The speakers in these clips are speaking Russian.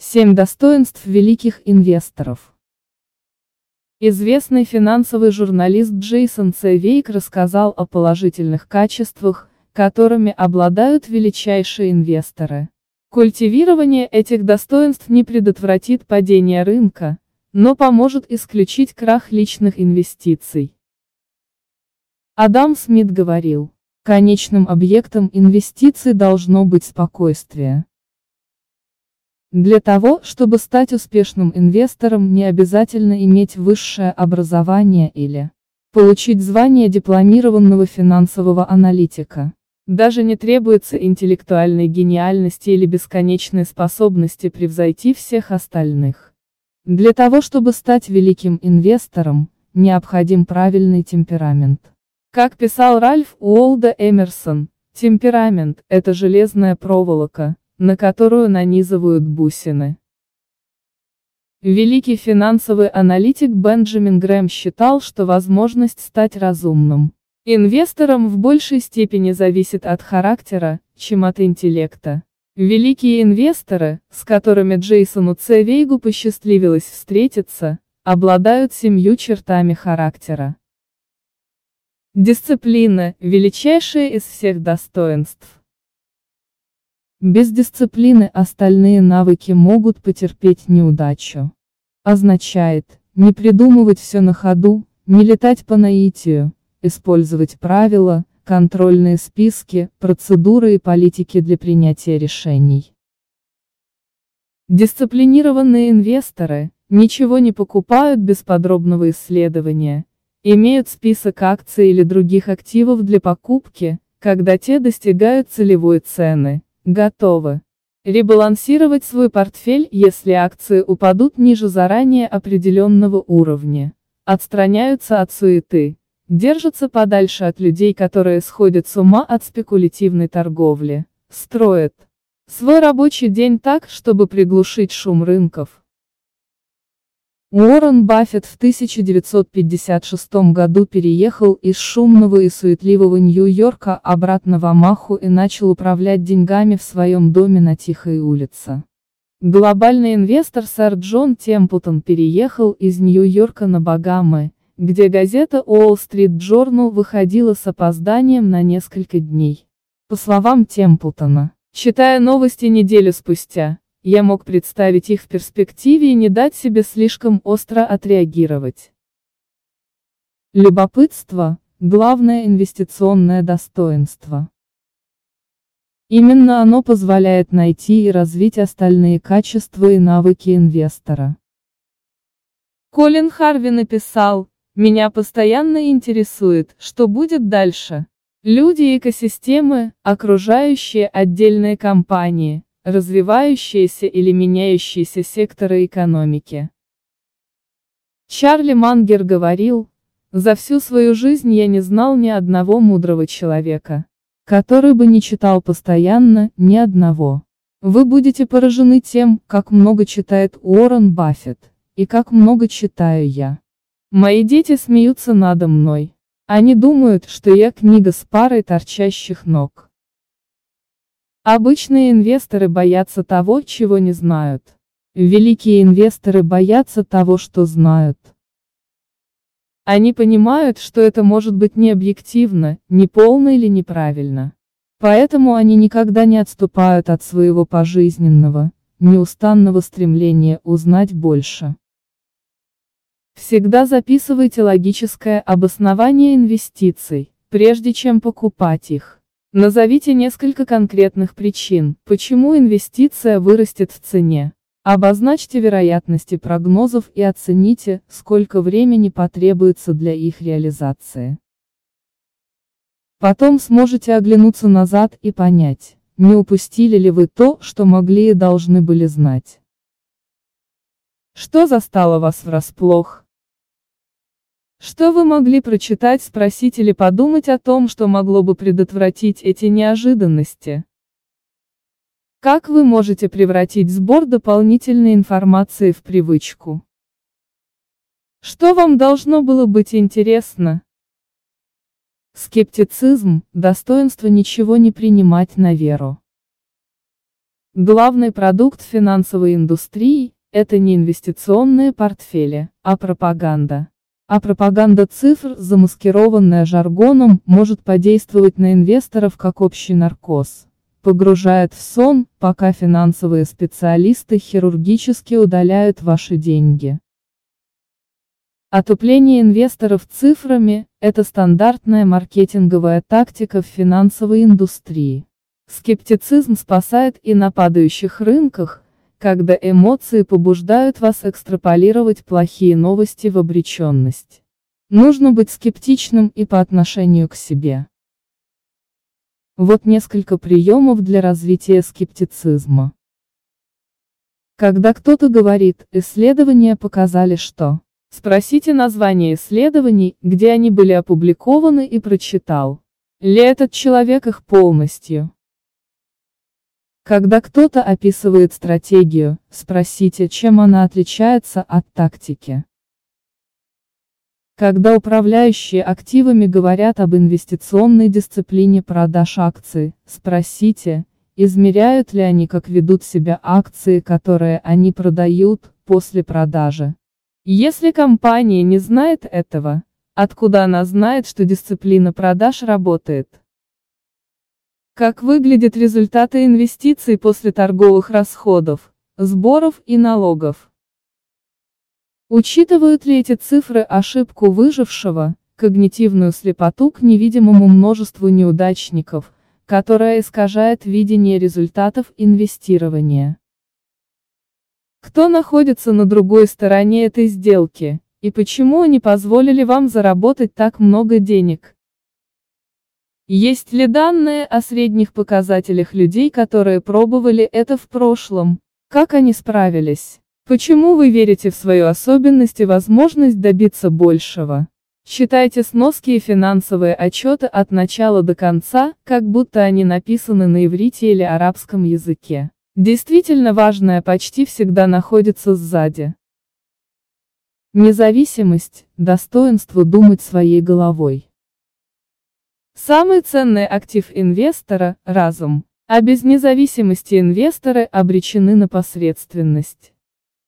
Семь достоинств великих инвесторов. Известный финансовый журналист Джейсон Цевейк рассказал о положительных качествах, которыми обладают величайшие инвесторы. Культивирование этих достоинств не предотвратит падение рынка, но поможет исключить крах личных инвестиций. Адам Смит говорил, конечным объектом инвестиций должно быть спокойствие. Для того, чтобы стать успешным инвестором не обязательно иметь высшее образование или получить звание дипломированного финансового аналитика. Даже не требуется интеллектуальной гениальности или бесконечной способности превзойти всех остальных. Для того, чтобы стать великим инвестором, необходим правильный темперамент. Как писал Ральф Уолда Эмерсон, темперамент – это железная проволока, на которую нанизывают бусины. Великий финансовый аналитик Бенджамин Грэм считал, что возможность стать разумным инвестором в большей степени зависит от характера, чем от интеллекта. Великие инвесторы, с которыми Джейсону Цевейгу посчастливилось встретиться, обладают семью чертами характера. Дисциплина – величайшее из всех достоинств. Без дисциплины остальные навыки могут потерпеть неудачу. Означает, не придумывать все на ходу, не летать по наитию, использовать правила, контрольные списки, процедуры и политики для принятия решений. Дисциплинированные инвесторы ничего не покупают без подробного исследования, имеют список акций или других активов для покупки, когда те достигают целевой цены, Готовы. Ребалансировать свой портфель, если акции упадут ниже заранее определенного уровня. Отстраняются от суеты. Держатся подальше от людей, которые сходят с ума от спекулятивной торговли. Строят свой рабочий день так, чтобы приглушить шум рынков. Уоррен Баффет в 1956 году переехал из шумного и суетливого Нью-Йорка обратно в Амаху и начал управлять деньгами в своем доме на Тихой улице. Глобальный инвестор сэр Джон Темплтон переехал из Нью-Йорка на Багамы, где газета Wall Street Journal выходила с опозданием на несколько дней. По словам Темплтона, читая новости неделю спустя, я мог представить их в перспективе и не дать себе слишком остро отреагировать. Любопытство – главное инвестиционное достоинство. Именно оно позволяет найти и развить остальные качества и навыки инвестора. Колин Харви написал, «Меня постоянно интересует, что будет дальше. Люди и экосистемы, окружающие отдельные компании, развивающиеся или меняющиеся секторы экономики. Чарли Мангер говорил, «За всю свою жизнь я не знал ни одного мудрого человека, который бы не читал постоянно, ни одного. Вы будете поражены тем, как много читает Уоррен Баффет, и как много читаю я. Мои дети смеются надо мной. Они думают, что я книга с парой торчащих ног. Обычные инвесторы боятся того, чего не знают. Великие инвесторы боятся того, что знают. Они понимают, что это может быть не объективно, неполно или неправильно. Поэтому они никогда не отступают от своего пожизненного, неустанного стремления узнать больше. Всегда записывайте логическое обоснование инвестиций, прежде чем покупать их. Назовите несколько конкретных причин, почему инвестиция вырастет в цене. Обозначьте вероятности прогнозов и оцените, сколько времени потребуется для их реализации. Потом сможете оглянуться назад и понять, не упустили ли вы то, что могли и должны были знать. Что застало вас врасплох? Что вы могли прочитать, спросить или подумать о том, что могло бы предотвратить эти неожиданности? Как вы можете превратить сбор дополнительной информации в привычку? Что вам должно было быть интересно? Скептицизм – достоинство ничего не принимать на веру. Главный продукт финансовой индустрии – это не инвестиционные портфели, а пропаганда. А пропаганда цифр, замаскированная жаргоном, может подействовать на инвесторов как общий наркоз. Погружает в сон, пока финансовые специалисты хирургически удаляют ваши деньги. Отупление инвесторов цифрами – это стандартная маркетинговая тактика в финансовой индустрии. Скептицизм спасает и на падающих рынках, когда эмоции побуждают вас экстраполировать плохие новости в обреченность. Нужно быть скептичным и по отношению к себе. Вот несколько приемов для развития скептицизма. Когда кто-то говорит, исследования показали что. Спросите название исследований, где они были опубликованы и прочитал. Ли этот человек их полностью? Когда кто-то описывает стратегию, спросите, чем она отличается от тактики. Когда управляющие активами говорят об инвестиционной дисциплине продаж акций, спросите, измеряют ли они как ведут себя акции, которые они продают, после продажи. Если компания не знает этого, откуда она знает, что дисциплина продаж работает? Как выглядят результаты инвестиций после торговых расходов, сборов и налогов? Учитывают ли эти цифры ошибку выжившего, когнитивную слепоту к невидимому множеству неудачников, которая искажает видение результатов инвестирования? Кто находится на другой стороне этой сделки, и почему они позволили вам заработать так много денег? Есть ли данные о средних показателях людей, которые пробовали это в прошлом? Как они справились? Почему вы верите в свою особенность и возможность добиться большего? Читайте сноски и финансовые отчеты от начала до конца, как будто они написаны на иврите или арабском языке. Действительно важное почти всегда находится сзади. Независимость, достоинство думать своей головой. Самый ценный актив инвестора – разум. А без независимости инвесторы обречены на посредственность.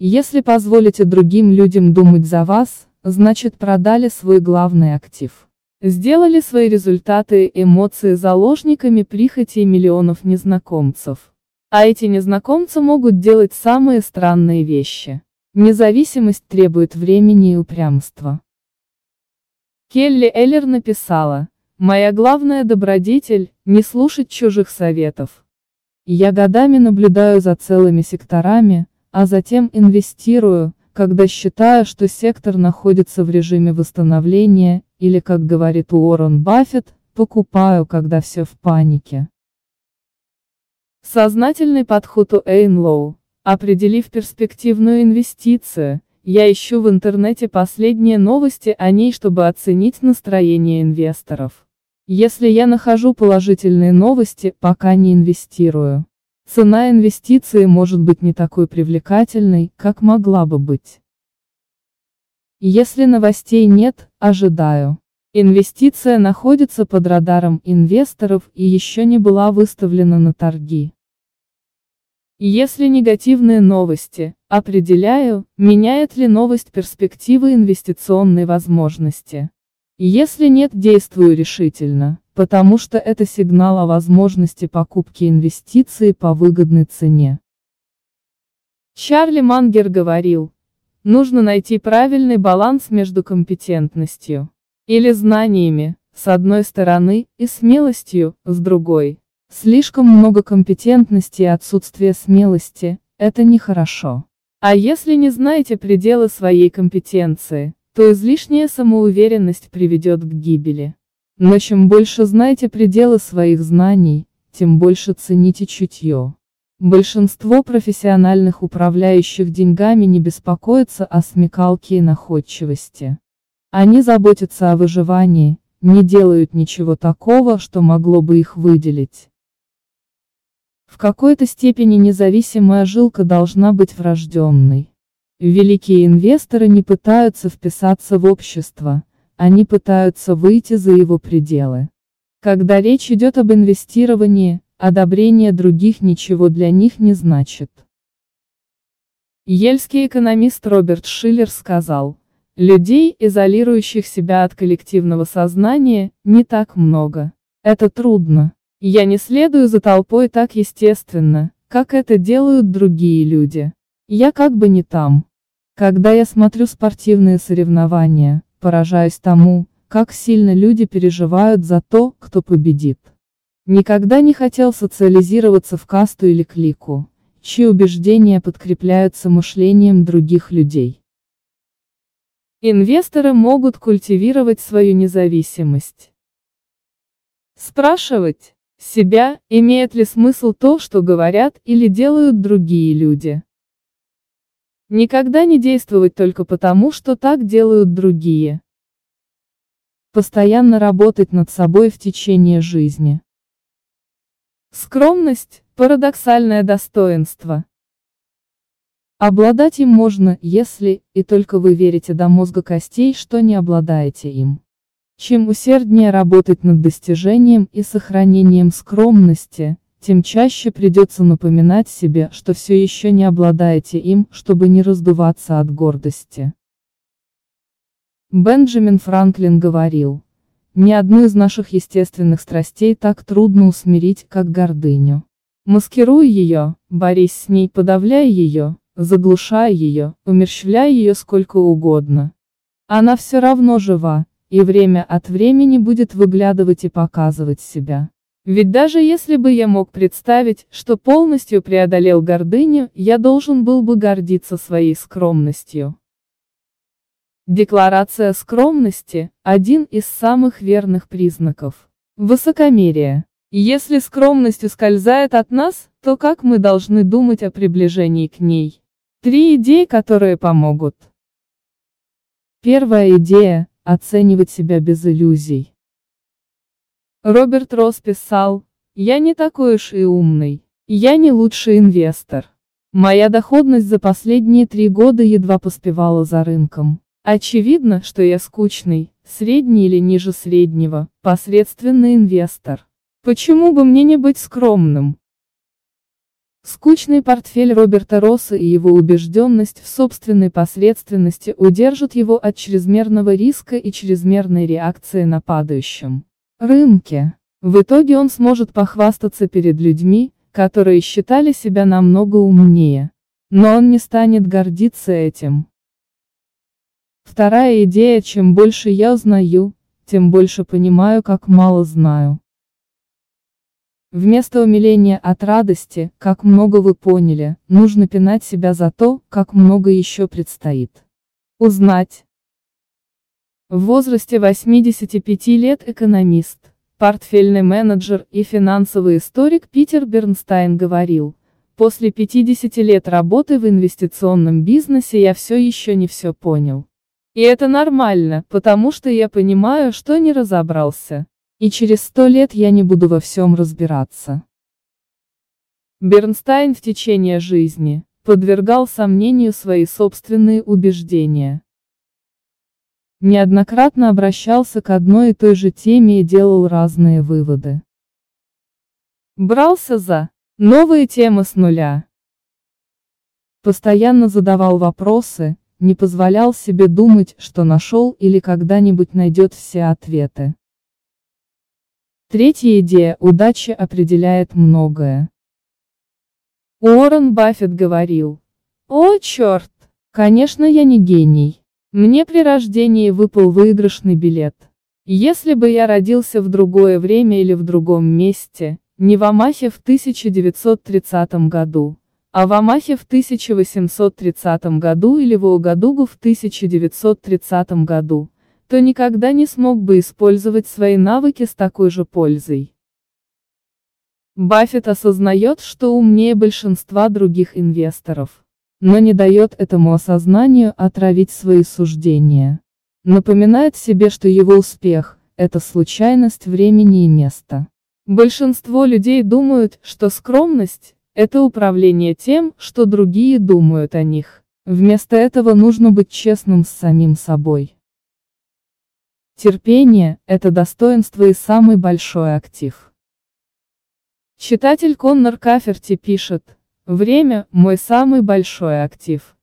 Если позволите другим людям думать за вас, значит продали свой главный актив. Сделали свои результаты и эмоции заложниками прихоти миллионов незнакомцев. А эти незнакомцы могут делать самые странные вещи. Независимость требует времени и упрямства. Келли Эллер написала, Моя главная добродетель – не слушать чужих советов. Я годами наблюдаю за целыми секторами, а затем инвестирую, когда считаю, что сектор находится в режиме восстановления, или, как говорит Уоррен Баффет, покупаю, когда все в панике. Сознательный подход у Эйнлоу. Определив перспективную инвестицию, я ищу в интернете последние новости о ней, чтобы оценить настроение инвесторов. Если я нахожу положительные новости, пока не инвестирую. Цена инвестиции может быть не такой привлекательной, как могла бы быть. Если новостей нет, ожидаю. Инвестиция находится под радаром инвесторов и еще не была выставлена на торги. Если негативные новости, определяю, меняет ли новость перспективы инвестиционной возможности. Если нет, действую решительно, потому что это сигнал о возможности покупки инвестиций по выгодной цене. Чарли Мангер говорил, нужно найти правильный баланс между компетентностью или знаниями, с одной стороны, и смелостью, с другой. Слишком много компетентности и отсутствие смелости – это нехорошо. А если не знаете пределы своей компетенции, то излишняя самоуверенность приведет к гибели. Но чем больше знаете пределы своих знаний, тем больше цените чутье. Большинство профессиональных управляющих деньгами не беспокоятся о смекалке и находчивости. Они заботятся о выживании, не делают ничего такого, что могло бы их выделить. В какой-то степени независимая жилка должна быть врожденной. Великие инвесторы не пытаются вписаться в общество, они пытаются выйти за его пределы. Когда речь идет об инвестировании, одобрение других ничего для них не значит. Ельский экономист Роберт Шиллер сказал, людей, изолирующих себя от коллективного сознания, не так много. Это трудно. Я не следую за толпой так естественно, как это делают другие люди. Я как бы не там. Когда я смотрю спортивные соревнования, поражаюсь тому, как сильно люди переживают за то, кто победит. Никогда не хотел социализироваться в касту или клику чьи убеждения подкрепляются мышлением других людей. Инвесторы могут культивировать свою независимость. Спрашивать себя, имеет ли смысл то, что говорят или делают другие люди. Никогда не действовать только потому, что так делают другие. Постоянно работать над собой в течение жизни. Скромность – парадоксальное достоинство. Обладать им можно, если, и только вы верите до мозга костей, что не обладаете им. Чем усерднее работать над достижением и сохранением скромности, тем чаще придется напоминать себе, что все еще не обладаете им, чтобы не раздуваться от гордости. Бенджамин Франклин говорил, ни одну из наших естественных страстей так трудно усмирить, как гордыню. Маскируй ее, борись с ней, подавляй ее, заглушай ее, умерщвляй ее сколько угодно. Она все равно жива, и время от времени будет выглядывать и показывать себя. Ведь даже если бы я мог представить, что полностью преодолел гордыню, я должен был бы гордиться своей скромностью. Декларация скромности – один из самых верных признаков. Высокомерие. Если скромность ускользает от нас, то как мы должны думать о приближении к ней? Три идеи, которые помогут. Первая идея – оценивать себя без иллюзий. Роберт Росс писал, «Я не такой уж и умный. Я не лучший инвестор. Моя доходность за последние три года едва поспевала за рынком. Очевидно, что я скучный, средний или ниже среднего, посредственный инвестор. Почему бы мне не быть скромным? Скучный портфель Роберта Росса и его убежденность в собственной посредственности удержат его от чрезмерного риска и чрезмерной реакции на падающем рынке. В итоге он сможет похвастаться перед людьми, которые считали себя намного умнее. Но он не станет гордиться этим. Вторая идея, чем больше я узнаю, тем больше понимаю, как мало знаю. Вместо умиления от радости, как много вы поняли, нужно пинать себя за то, как много еще предстоит. Узнать. В возрасте 85 лет экономист, портфельный менеджер и финансовый историк Питер Бернстайн говорил, после 50 лет работы в инвестиционном бизнесе я все еще не все понял. И это нормально, потому что я понимаю, что не разобрался. И через сто лет я не буду во всем разбираться. Бернстайн в течение жизни подвергал сомнению свои собственные убеждения. Неоднократно обращался к одной и той же теме и делал разные выводы. Брался за новые темы с нуля. Постоянно задавал вопросы, не позволял себе думать, что нашел или когда-нибудь найдет все ответы. Третья идея – удача определяет многое. Уоррен Баффет говорил, «О, черт! Конечно, я не гений. Мне при рождении выпал выигрышный билет. Если бы я родился в другое время или в другом месте, не в Амахе в 1930 году, а в Амахе в 1830 году или в Угадугу в 1930 году, то никогда не смог бы использовать свои навыки с такой же пользой. Баффет осознает, что умнее большинства других инвесторов, но не дает этому осознанию отравить свои суждения. Напоминает себе, что его успех – это случайность времени и места. Большинство людей думают, что скромность это управление тем, что другие думают о них. Вместо этого нужно быть честным с самим собой. Терпение – это достоинство и самый большой актив. Читатель Коннор Каферти пишет, «Время – мой самый большой актив.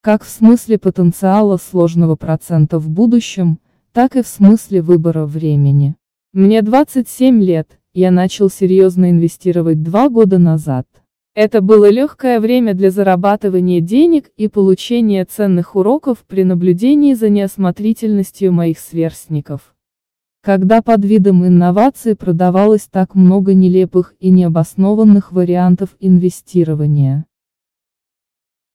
Как в смысле потенциала сложного процента в будущем, так и в смысле выбора времени. Мне 27 лет, я начал серьезно инвестировать два года назад. Это было легкое время для зарабатывания денег и получения ценных уроков при наблюдении за неосмотрительностью моих сверстников. Когда под видом инноваций продавалось так много нелепых и необоснованных вариантов инвестирования.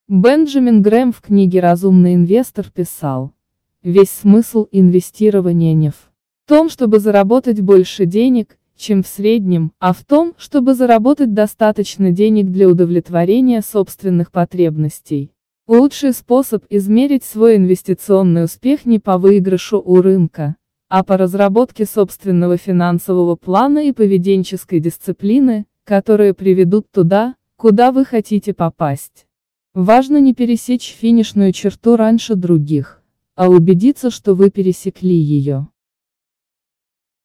Бенджамин Грэм в книге «Разумный инвестор» писал, «Весь смысл инвестирования не в том, чтобы заработать больше денег, чем в среднем, а в том, чтобы заработать достаточно денег для удовлетворения собственных потребностей. Лучший способ измерить свой инвестиционный успех не по выигрышу у рынка, а по разработке собственного финансового плана и поведенческой дисциплины, которые приведут туда, куда вы хотите попасть. Важно не пересечь финишную черту раньше других, а убедиться, что вы пересекли ее.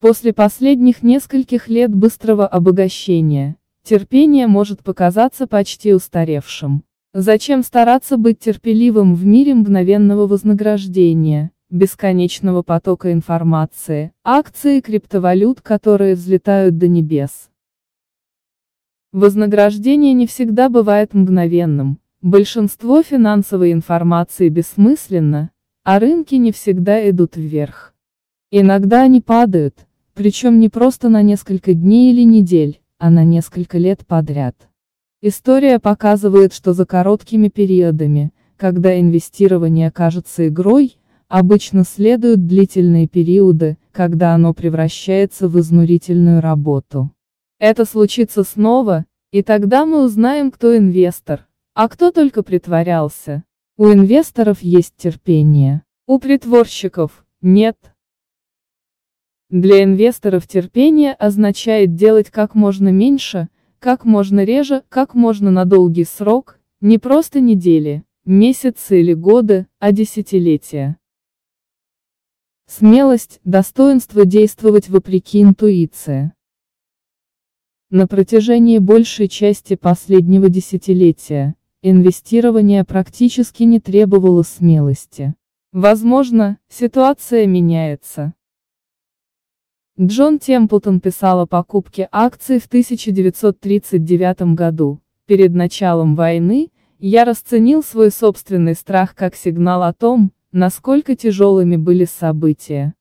После последних нескольких лет быстрого обогащения, терпение может показаться почти устаревшим. Зачем стараться быть терпеливым в мире мгновенного вознаграждения, бесконечного потока информации, акций и криптовалют, которые взлетают до небес? Вознаграждение не всегда бывает мгновенным, большинство финансовой информации бессмысленно, а рынки не всегда идут вверх. Иногда они падают, причем не просто на несколько дней или недель, а на несколько лет подряд. История показывает, что за короткими периодами, когда инвестирование кажется игрой, обычно следуют длительные периоды, когда оно превращается в изнурительную работу. Это случится снова, и тогда мы узнаем, кто инвестор, а кто только притворялся. У инвесторов есть терпение. У притворщиков – нет. Для инвесторов терпение означает делать как можно меньше, как можно реже, как можно на долгий срок, не просто недели, месяцы или годы, а десятилетия. Смелость – достоинство действовать вопреки интуиции. На протяжении большей части последнего десятилетия, инвестирование практически не требовало смелости. Возможно, ситуация меняется. Джон Темплтон писал о покупке акций в 1939 году. Перед началом войны, я расценил свой собственный страх как сигнал о том, насколько тяжелыми были события.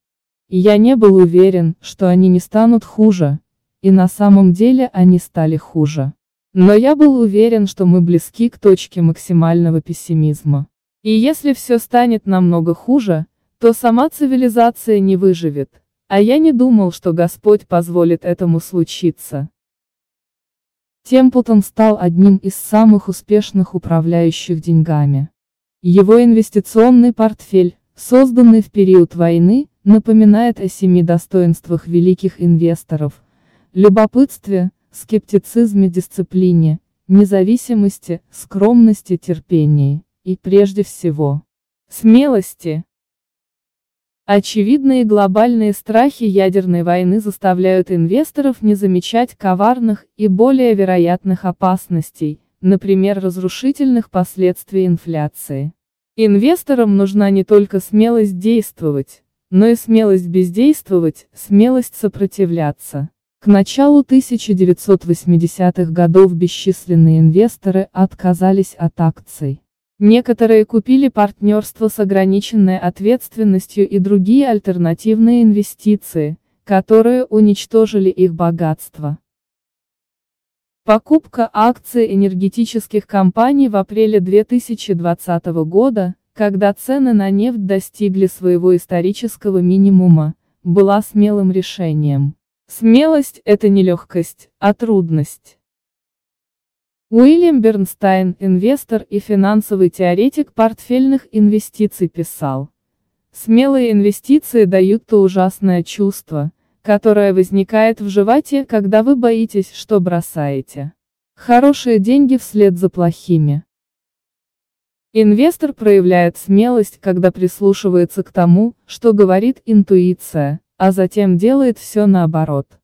Я не был уверен, что они не станут хуже, и на самом деле они стали хуже. Но я был уверен, что мы близки к точке максимального пессимизма. И если все станет намного хуже, то сама цивилизация не выживет. А я не думал, что Господь позволит этому случиться. Темплтон стал одним из самых успешных управляющих деньгами. Его инвестиционный портфель, созданный в период войны, напоминает о семи достоинствах великих инвесторов – любопытстве, скептицизме, дисциплине, независимости, скромности, терпении и, прежде всего, смелости. Очевидные глобальные страхи ядерной войны заставляют инвесторов не замечать коварных и более вероятных опасностей, например разрушительных последствий инфляции. Инвесторам нужна не только смелость действовать, но и смелость бездействовать, смелость сопротивляться. К началу 1980-х годов бесчисленные инвесторы отказались от акций. Некоторые купили партнерство с ограниченной ответственностью и другие альтернативные инвестиции, которые уничтожили их богатство. Покупка акций энергетических компаний в апреле 2020 года, когда цены на нефть достигли своего исторического минимума, была смелым решением. Смелость – это не легкость, а трудность. Уильям Бернстайн, инвестор и финансовый теоретик портфельных инвестиций писал. Смелые инвестиции дают то ужасное чувство, которое возникает в животе, когда вы боитесь, что бросаете. Хорошие деньги вслед за плохими. Инвестор проявляет смелость, когда прислушивается к тому, что говорит интуиция, а затем делает все наоборот.